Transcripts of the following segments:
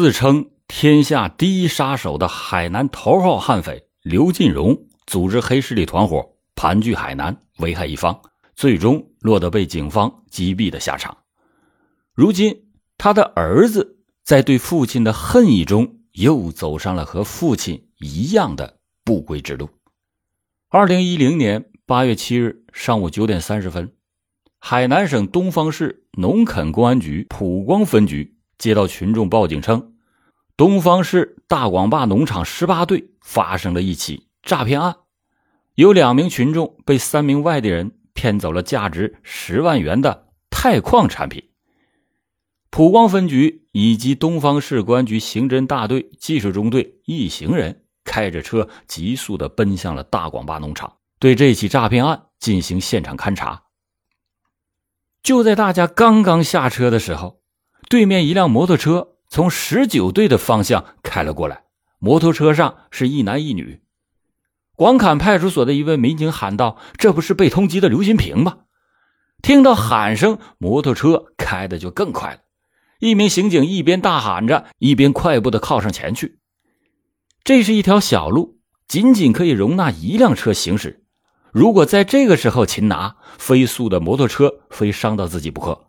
自称天下第一杀手的海南头号悍匪刘进荣，组织黑势力团伙盘踞海南，危害一方，最终落得被警方击毙的下场。如今，他的儿子在对父亲的恨意中，又走上了和父亲一样的不归之路。二零一零年八月七日上午九点三十分，海南省东方市农垦公安局普光分局接到群众报警称，东方市大广坝农场十八队发生了一起诈骗案，有两名群众被三名外地人骗走了价值十万元的钛矿产品。普光分局以及东方市公安局刑侦大队技术中队一行人开着车急速的奔向了大广坝农场，对这起诈骗案进行现场勘查。就在大家刚刚下车的时候，对面一辆摩托车从十九队的方向开了过来，摩托车上是一男一女。广坎派出所的一位民警喊道：“这不是被通缉的刘新平吗？”听到喊声，摩托车开的就更快了。一名刑警一边大喊着，一边快步的靠上前去。这是一条小路，仅仅可以容纳一辆车行驶。如果在这个时候擒拿，飞速的摩托车非伤到自己不可。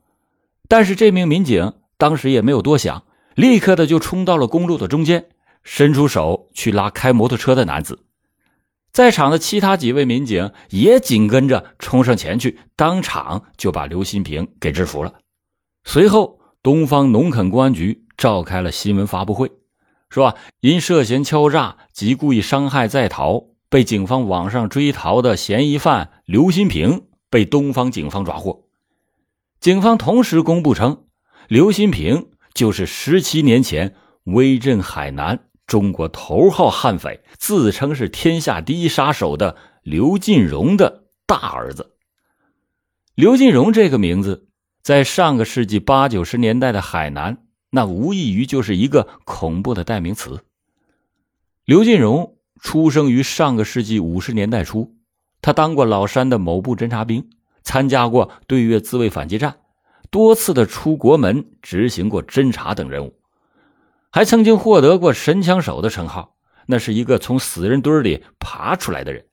但是这名民警当时也没有多想，立刻的就冲到了公路的中间，伸出手去拉开摩托车的男子。在场的其他几位民警也紧跟着冲上前去，当场就把刘新平给制服了。随后。东方农垦公安局召开了新闻发布会，说因涉嫌敲诈及故意伤害在逃，被警方网上追逃的嫌疑犯刘新平被东方警方抓获。警方同时公布称，刘新平就是十七年前威震海南、中国头号悍匪，自称是天下第一杀手的刘进荣的大儿子。刘进荣这个名字。在上个世纪八九十年代的海南，那无异于就是一个恐怖的代名词。刘进荣出生于上个世纪五十年代初，他当过老山的某部侦察兵，参加过对越自卫反击战，多次的出国门执行过侦察等任务，还曾经获得过“神枪手”的称号。那是一个从死人堆里爬出来的人。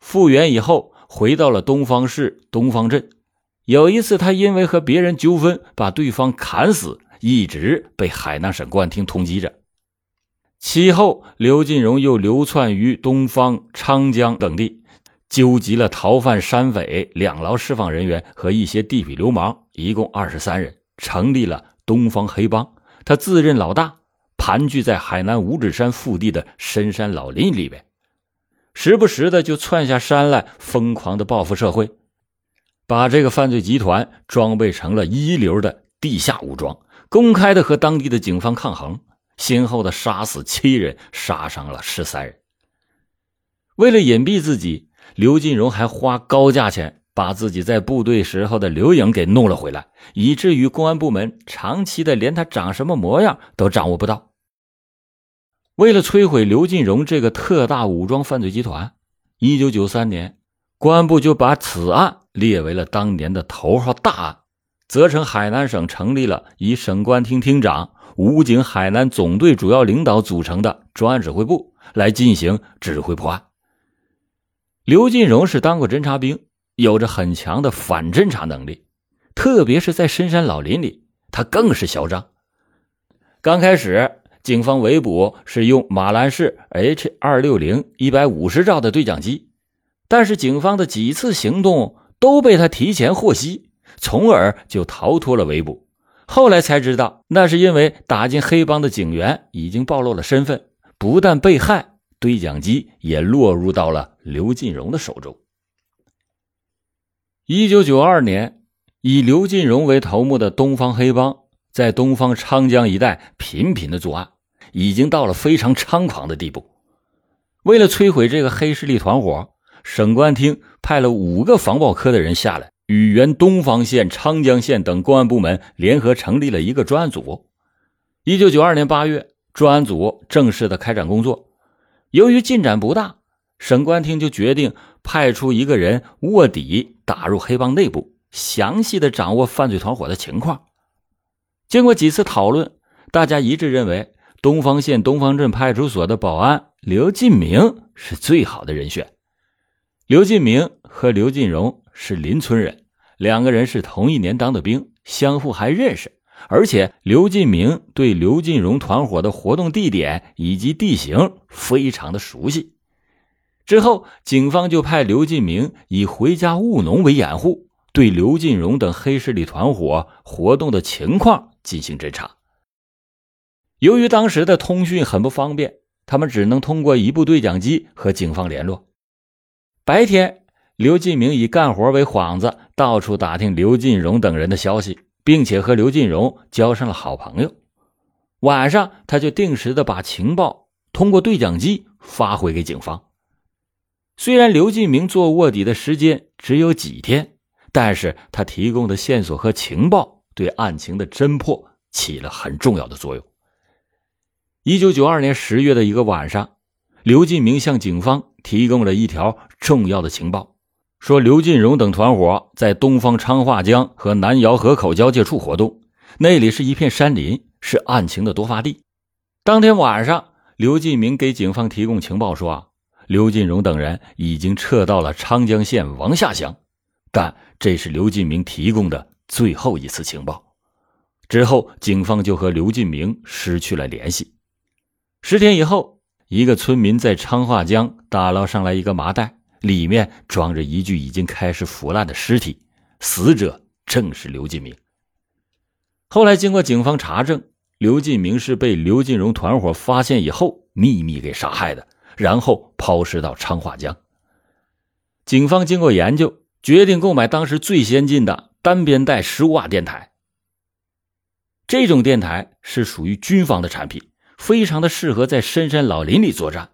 复员以后，回到了东方市东方镇。有一次，他因为和别人纠纷，把对方砍死，一直被海南省公安厅通缉着。其后，刘进荣又流窜于东方、昌江等地，纠集了逃犯、山匪、两劳释放人员和一些地痞流氓，一共二十三人，成立了东方黑帮。他自认老大，盘踞在海南五指山腹地的深山老林里边，时不时的就窜下山来，疯狂的报复社会。把这个犯罪集团装备成了一流的地下武装，公开的和当地的警方抗衡，先后的杀死七人，杀伤了十三人。为了隐蔽自己，刘金荣还花高价钱把自己在部队时候的留影给弄了回来，以至于公安部门长期的连他长什么模样都掌握不到。为了摧毁刘金荣这个特大武装犯罪集团，一九九三年。公安部就把此案列为了当年的头号大案，责成海南省成立了以省公安厅厅长、武警海南总队主要领导组成的专案指挥部来进行指挥破案。刘进荣是当过侦察兵，有着很强的反侦察能力，特别是在深山老林里，他更是嚣张。刚开始，警方围捕是用马兰式 H 二六零一百五十兆的对讲机。但是警方的几次行动都被他提前获悉，从而就逃脱了围捕。后来才知道，那是因为打进黑帮的警员已经暴露了身份，不但被害，对讲机也落入到了刘进荣的手中。一九九二年，以刘进荣为头目的东方黑帮在东方昌江一带频频的作案，已经到了非常猖狂的地步。为了摧毁这个黑势力团伙。省公安厅派了五个防暴科的人下来，与原东方县、昌江县等公安部门联合成立了一个专案组。一九九二年八月，专案组正式的开展工作。由于进展不大，省公安厅就决定派出一个人卧底打入黑帮内部，详细的掌握犯罪团伙的情况。经过几次讨论，大家一致认为东方县东方镇派出所的保安刘进明是最好的人选。刘进明和刘进荣是邻村人，两个人是同一年当的兵，相互还认识。而且刘进明对刘进荣团伙的活动地点以及地形非常的熟悉。之后，警方就派刘进明以回家务农为掩护，对刘进荣等黑势力团伙活动的情况进行侦查。由于当时的通讯很不方便，他们只能通过一部对讲机和警方联络。白天，刘进明以干活为幌子，到处打听刘进荣等人的消息。并且和刘进荣交上了好朋友。晚上，他就定时的把情报通过对讲机发回给警方。虽然刘进明做卧底的时间只有几天，但是他提供的线索和情报对案情的侦破起了很重要的作用。一九九二年十月的一个晚上，刘进明向警方提供了一条重要的情报。说刘进荣等团伙在东方昌化江和南瑶河口交界处活动，那里是一片山林，是案情的多发地。当天晚上，刘进明给警方提供情报说啊，刘进荣等人已经撤到了昌江县王下乡，但这是刘进明提供的最后一次情报。之后，警方就和刘进明失去了联系。十天以后，一个村民在昌化江打捞上来一个麻袋。里面装着一具已经开始腐烂的尸体，死者正是刘进明。后来经过警方查证，刘进明是被刘进荣团伙发现以后秘密给杀害的，然后抛尸到昌化江。警方经过研究，决定购买当时最先进的单边带十五瓦电台。这种电台是属于军方的产品，非常的适合在深山老林里作战。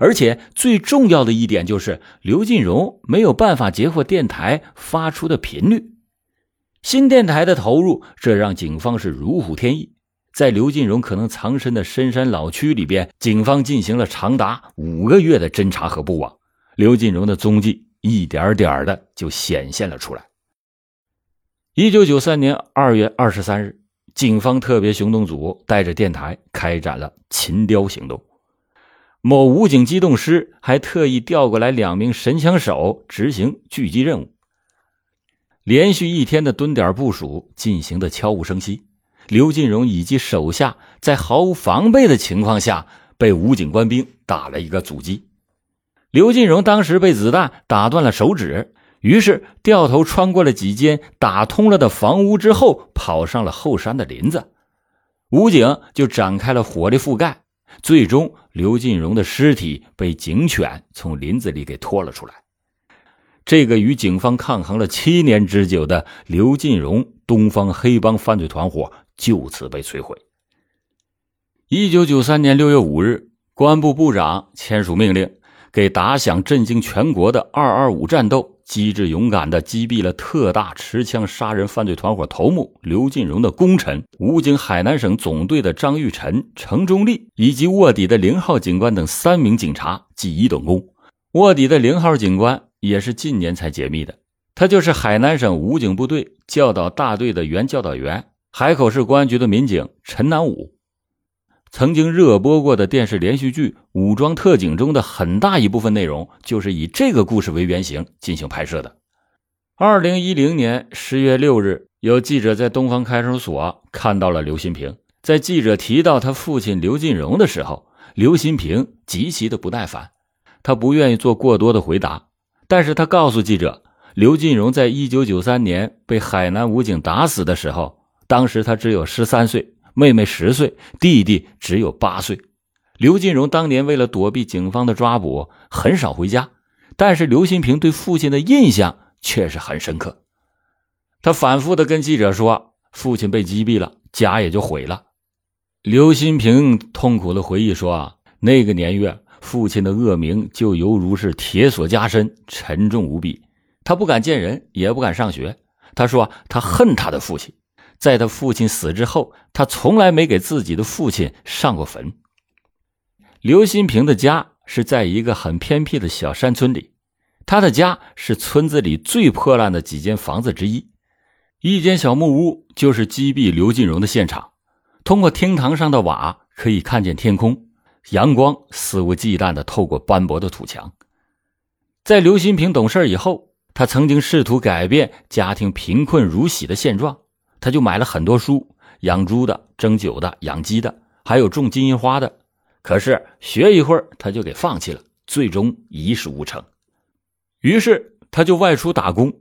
而且最重要的一点就是，刘进荣没有办法截获电台发出的频率。新电台的投入，这让警方是如虎添翼。在刘进荣可能藏身的深山老区里边，警方进行了长达五个月的侦查和布网，刘进荣的踪迹一点点的就显现了出来。一九九三年二月二十三日，警方特别行动组带着电台开展了“擒雕”行动。某武警机动师还特意调过来两名神枪手执行狙击任务。连续一天的蹲点部署进行的悄无声息，刘进荣以及手下在毫无防备的情况下被武警官兵打了一个阻击。刘进荣当时被子弹打断了手指，于是掉头穿过了几间打通了的房屋之后，跑上了后山的林子。武警就展开了火力覆盖。最终，刘进荣的尸体被警犬从林子里给拖了出来。这个与警方抗衡了七年之久的刘进荣东方黑帮犯罪团伙就此被摧毁。一九九三年六月五日，公安部部长签署命令，给打响震惊全国的“二二五”战斗。机智勇敢地击毙了特大持枪杀人犯罪团伙头目刘进荣的功臣，武警海南省总队的张玉臣、程忠立以及卧底的零号警官等三名警察记一等功。卧底的零号警官也是近年才解密的，他就是海南省武警部队教导大队的原教导员，海口市公安局的民警陈南武。曾经热播过的电视连续剧《武装特警》中的很大一部分内容，就是以这个故事为原型进行拍摄的。二零一零年十月六日，有记者在东方看守所看到了刘新平。在记者提到他父亲刘进荣的时候，刘新平极其的不耐烦，他不愿意做过多的回答。但是他告诉记者，刘进荣在一九九三年被海南武警打死的时候，当时他只有十三岁。妹妹十岁，弟弟只有八岁。刘金荣当年为了躲避警方的抓捕，很少回家。但是刘新平对父亲的印象却是很深刻。他反复的跟记者说：“父亲被击毙了，家也就毁了。”刘新平痛苦的回忆说：“啊，那个年月，父亲的恶名就犹如是铁锁加身，沉重无比。他不敢见人，也不敢上学。他说他恨他的父亲。”在他父亲死之后，他从来没给自己的父亲上过坟。刘新平的家是在一个很偏僻的小山村里，他的家是村子里最破烂的几间房子之一，一间小木屋就是击毙刘进荣的现场。通过厅堂上的瓦可以看见天空，阳光肆无忌惮地透过斑驳的土墙。在刘新平懂事以后，他曾经试图改变家庭贫困如洗的现状，他就买了很多书，养猪的、蒸酒的、养鸡的，还有种金银花的。可是学一会儿他就给放弃了，最终一事无成。于是他就外出打工。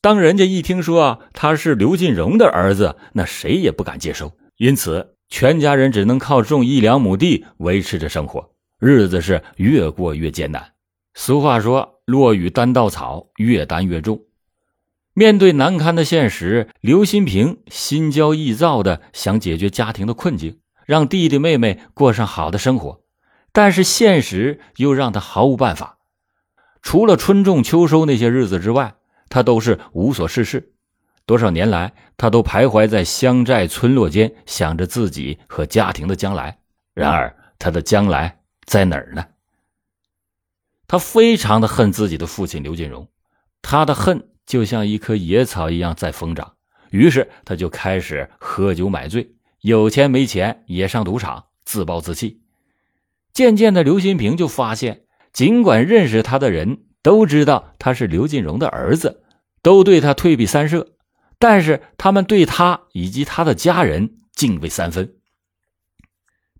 当人家一听说啊他是刘进荣的儿子，那谁也不敢接收。因此，全家人只能靠种一两亩地维持着生活，日子是越过越艰难。俗话说：“落雨担稻草，越担越重。”面对难堪的现实，刘新平心焦意躁的想解决家庭的困境，让弟弟妹妹过上好的生活，但是现实又让他毫无办法。除了春种秋收那些日子之外，他都是无所事事，多少年来，他都徘徊在乡寨村落间，想着自己和家庭的将来。然而，他的将来在哪儿呢？他非常的恨自己的父亲刘金荣，他的恨就像一棵野草一样在疯长。于是，他就开始喝酒买醉，有钱没钱也上赌场，自暴自弃。渐渐的，刘新平就发现，尽管认识他的人都知道他是刘金荣的儿子。都对他退避三舍，但是他们对他以及他的家人敬畏三分。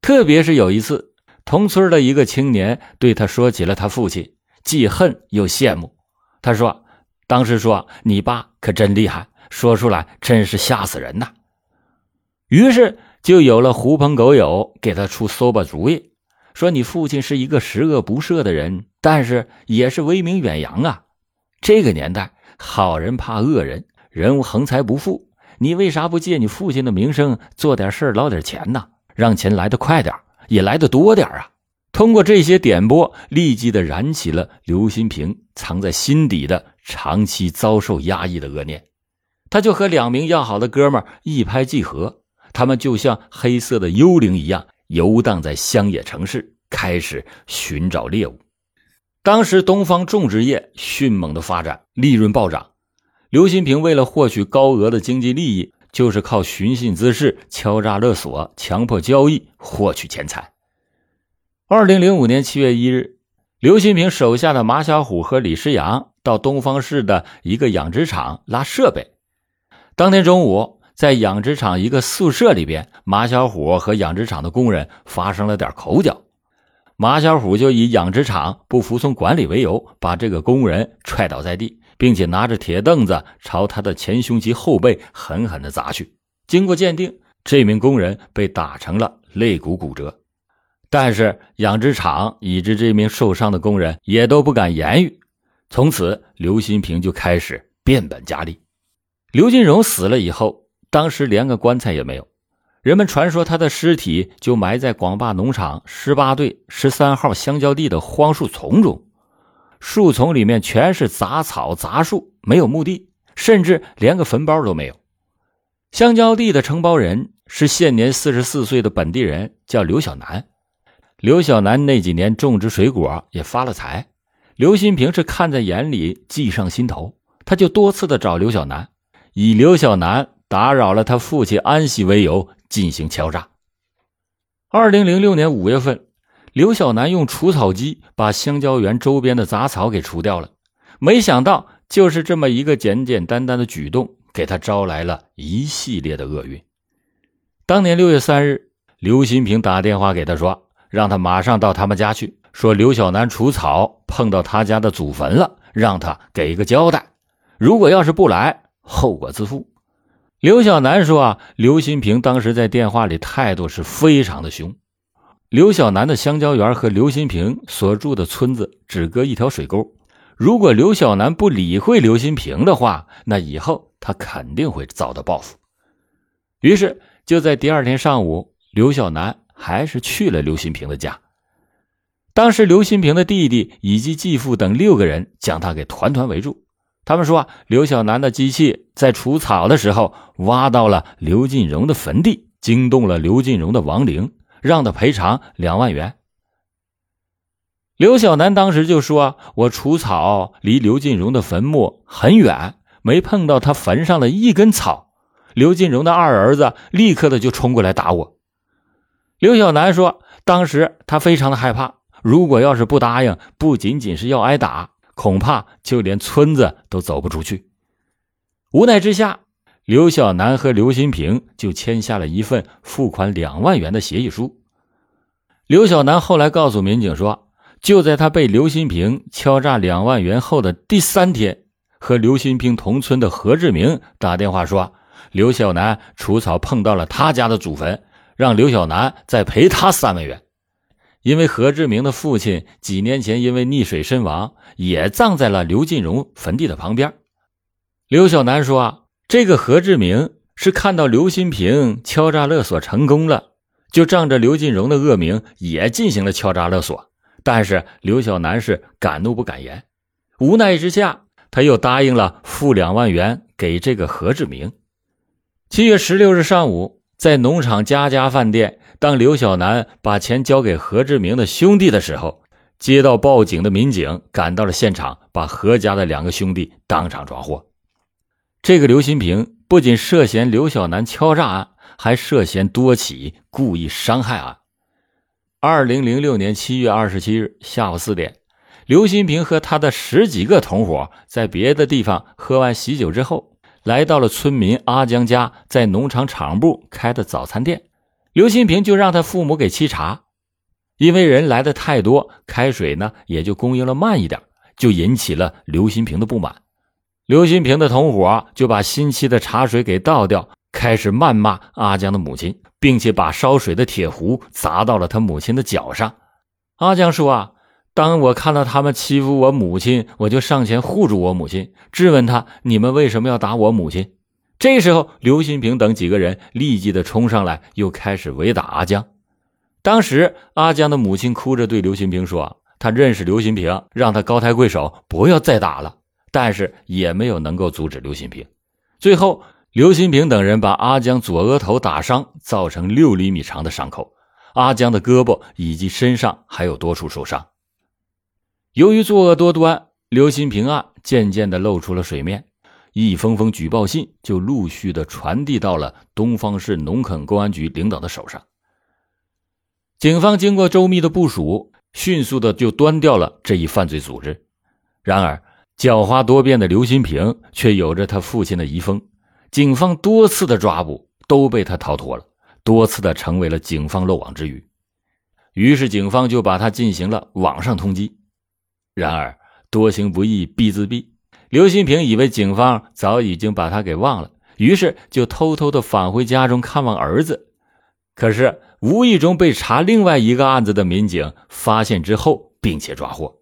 特别是有一次，同村的一个青年对他说起了他父亲，既恨又羡慕。他说：“当时说你爸可真厉害，说出来真是吓死人呐。”于是就有了狐朋狗友给他出馊把主意，说你父亲是一个十恶不赦的人，但是也是威名远扬啊。这个年代。好人怕恶人，人无横财不富。你为啥不借你父亲的名声做点事捞点钱呢？让钱来得快点也来得多点啊！通过这些点拨，立即的燃起了刘新平藏在心底的长期遭受压抑的恶念。他就和两名要好的哥们一拍即合，他们就像黑色的幽灵一样游荡在乡野城市，开始寻找猎物。当时东方种植业迅猛的发展，利润暴涨。刘新平为了获取高额的经济利益，就是靠寻衅滋事、敲诈勒索、强迫交易获取钱财。二零零五年七月一日，刘新平手下的马小虎和李世阳到东方市的一个养殖场拉设备。当天中午，在养殖场一个宿舍里边，马小虎和养殖场的工人发生了点口角。马小虎就以养殖场不服从管理为由，把这个工人踹倒在地，并且拿着铁凳子朝他的前胸及后背狠狠地砸去。经过鉴定，这名工人被打成了肋骨骨折。但是养殖场以及这名受伤的工人也都不敢言语。从此，刘新平就开始变本加厉。刘金荣死了以后，当时连个棺材也没有。人们传说他的尸体就埋在广坝农场十八队十三号香蕉地的荒树丛中，树丛里面全是杂草杂树，没有墓地，甚至连个坟包都没有。香蕉地的承包人是现年四十四岁的本地人，叫刘小南。刘小南那几年种植水果也发了财，刘新平是看在眼里，记上心头，他就多次的找刘小南，以刘小南打扰了他父亲安息为由。进行敲诈。二零零六年五月份，刘小南用除草机把香蕉园周边的杂草给除掉了。没想到，就是这么一个简简单单的举动，给他招来了一系列的厄运。当年六月三日，刘新平打电话给他说，让他马上到他们家去，说刘小南除草碰到他家的祖坟了，让他给一个交代。如果要是不来，后果自负。刘小南说：“啊，刘新平当时在电话里态度是非常的凶。刘小南的香蕉园和刘新平所住的村子只隔一条水沟，如果刘小南不理会刘新平的话，那以后他肯定会遭到报复。于是，就在第二天上午，刘小南还是去了刘新平的家。当时，刘新平的弟弟以及继父等六个人将他给团团围住。”他们说，啊刘小南的机器在除草的时候挖到了刘进荣的坟地，惊动了刘进荣的亡灵，让他赔偿两万元。刘小南当时就说：“我除草离刘进荣的坟墓很远，没碰到他坟上的一根草。”刘进荣的二儿子立刻的就冲过来打我，刘小南说，当时他非常的害怕，如果要是不答应，不仅仅是要挨打，恐怕就连村子都走不出去。无奈之下，刘小南和刘新平就签下了一份付款两万元的协议书。刘小南后来告诉民警说，就在他被刘新平敲诈两万元后的第三天，和刘新平同村的何志明打电话说，刘小南除草碰到了他家的祖坟，让刘小南再赔他三万元。因为何志明的父亲几年前因为溺水身亡，也葬在了刘进荣坟地的旁边。刘小南说，啊这个何志明是看到刘新平敲诈勒索成功了。就仗着刘进荣的恶名，也进行了敲诈勒索。但是刘小南是敢怒不敢言，无奈之下，他又答应了付两万元给这个何志明。七月十六日上午，在农场家家饭店，当刘小南把钱交给何志明的兄弟的时候，接到报警的民警赶到了现场，把何家的两个兄弟当场抓获。这个刘新平不仅涉嫌刘小南敲诈案。还涉嫌多起故意伤害案。二零零六年七月二十七日下午四点，刘新平和他的十几个同伙在别的地方喝完喜酒之后，来到了村民阿江家在农场场部开的早餐店。刘新平就让他父母给沏茶，因为人来的太多，开水呢也就供应了慢一点，就引起了刘新平的不满。刘新平的同伙就把新沏的茶水给倒掉。开始谩骂阿江的母亲，并且把烧水的铁壶砸到了他母亲的脚上。阿江说：“啊，当我看到他们欺负我母亲，我就上前护住我母亲，质问他：你们为什么要打我母亲？”这时候，刘新平等几个人立即的冲上来，又开始围打阿江。当时，阿江的母亲哭着对刘新平说：“他认识刘新平，让他高抬贵手，不要再打了。”但是也没有能够阻止刘新平。最后。刘新平等人把阿江左额头打伤，造成六厘米长的伤口。阿江的胳膊以及身上还有多处受伤。由于作恶多端，刘新平案渐渐的露出了水面，一封封举报信就陆续的传递到了东方市农垦公安局领导的手上。警方经过周密的部署，迅速的就端掉了这一犯罪组织。然而，狡猾多变的刘新平却有着他父亲的遗风。警方多次的抓捕都被他逃脱了，多次的成为了警方漏网之鱼。于是警方就把他进行了网上通缉。然而多行不义必自毙，刘新平以为警方早已经把他给忘了，于是就偷偷的返回家中看望儿子。可是无意中被查另外一个案子的民警发现之后，并且抓获。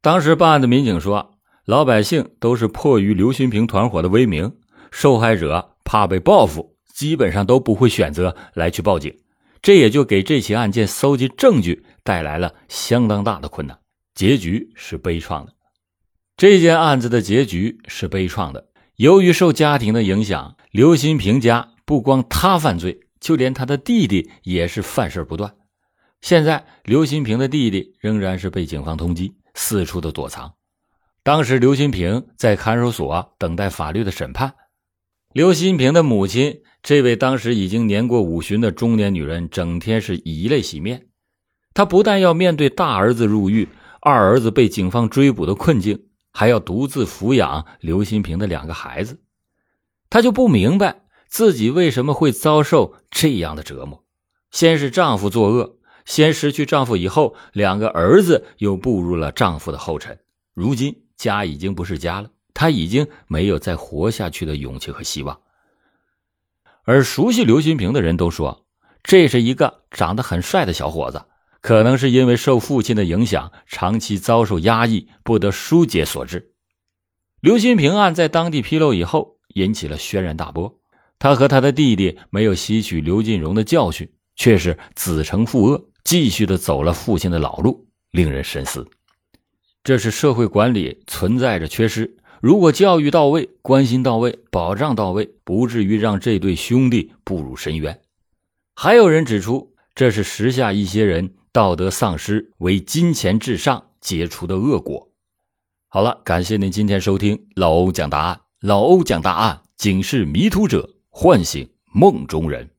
当时办案的民警说，老百姓都是迫于刘新平团伙的威名。受害者怕被报复，基本上都不会选择来去报警，这也就给这起案件搜集证据带来了相当大的困难。结局是悲怆的，这件案子的结局是悲怆的。由于受家庭的影响，刘新平家不光他犯罪，就连他的弟弟也是犯事不断。现在，刘新平的弟弟仍然是被警方通缉，四处的躲藏。当时，刘新平在看守所等待法律的审判。刘新平的母亲，这位当时已经年过五旬的中年女人，整天是以泪洗面。她不但要面对大儿子入狱、二儿子被警方追捕的困境，还要独自抚养刘新平的两个孩子。她就不明白自己为什么会遭受这样的折磨。先是丈夫作恶，先失去丈夫以后，两个儿子又步入了丈夫的后尘。如今家已经不是家了。他已经没有再活下去的勇气和希望，而熟悉刘新平的人都说，这是一个长得很帅的小伙子，可能是因为受父亲的影响，长期遭受压抑，不得疏解所致。刘新平案在当地披露以后，引起了轩然大波。他和他的弟弟没有吸取刘进荣的教训，却是子承父恶，继续的走了父亲的老路，令人深思。这是社会管理存在着缺失。如果教育到位、关心到位、保障到位，不至于让这对兄弟步入深渊。还有人指出，这是时下一些人道德丧失、为金钱至上结出的恶果。好了，感谢您今天收听老欧讲答案。老欧讲答案，警示迷途者，唤醒梦中人。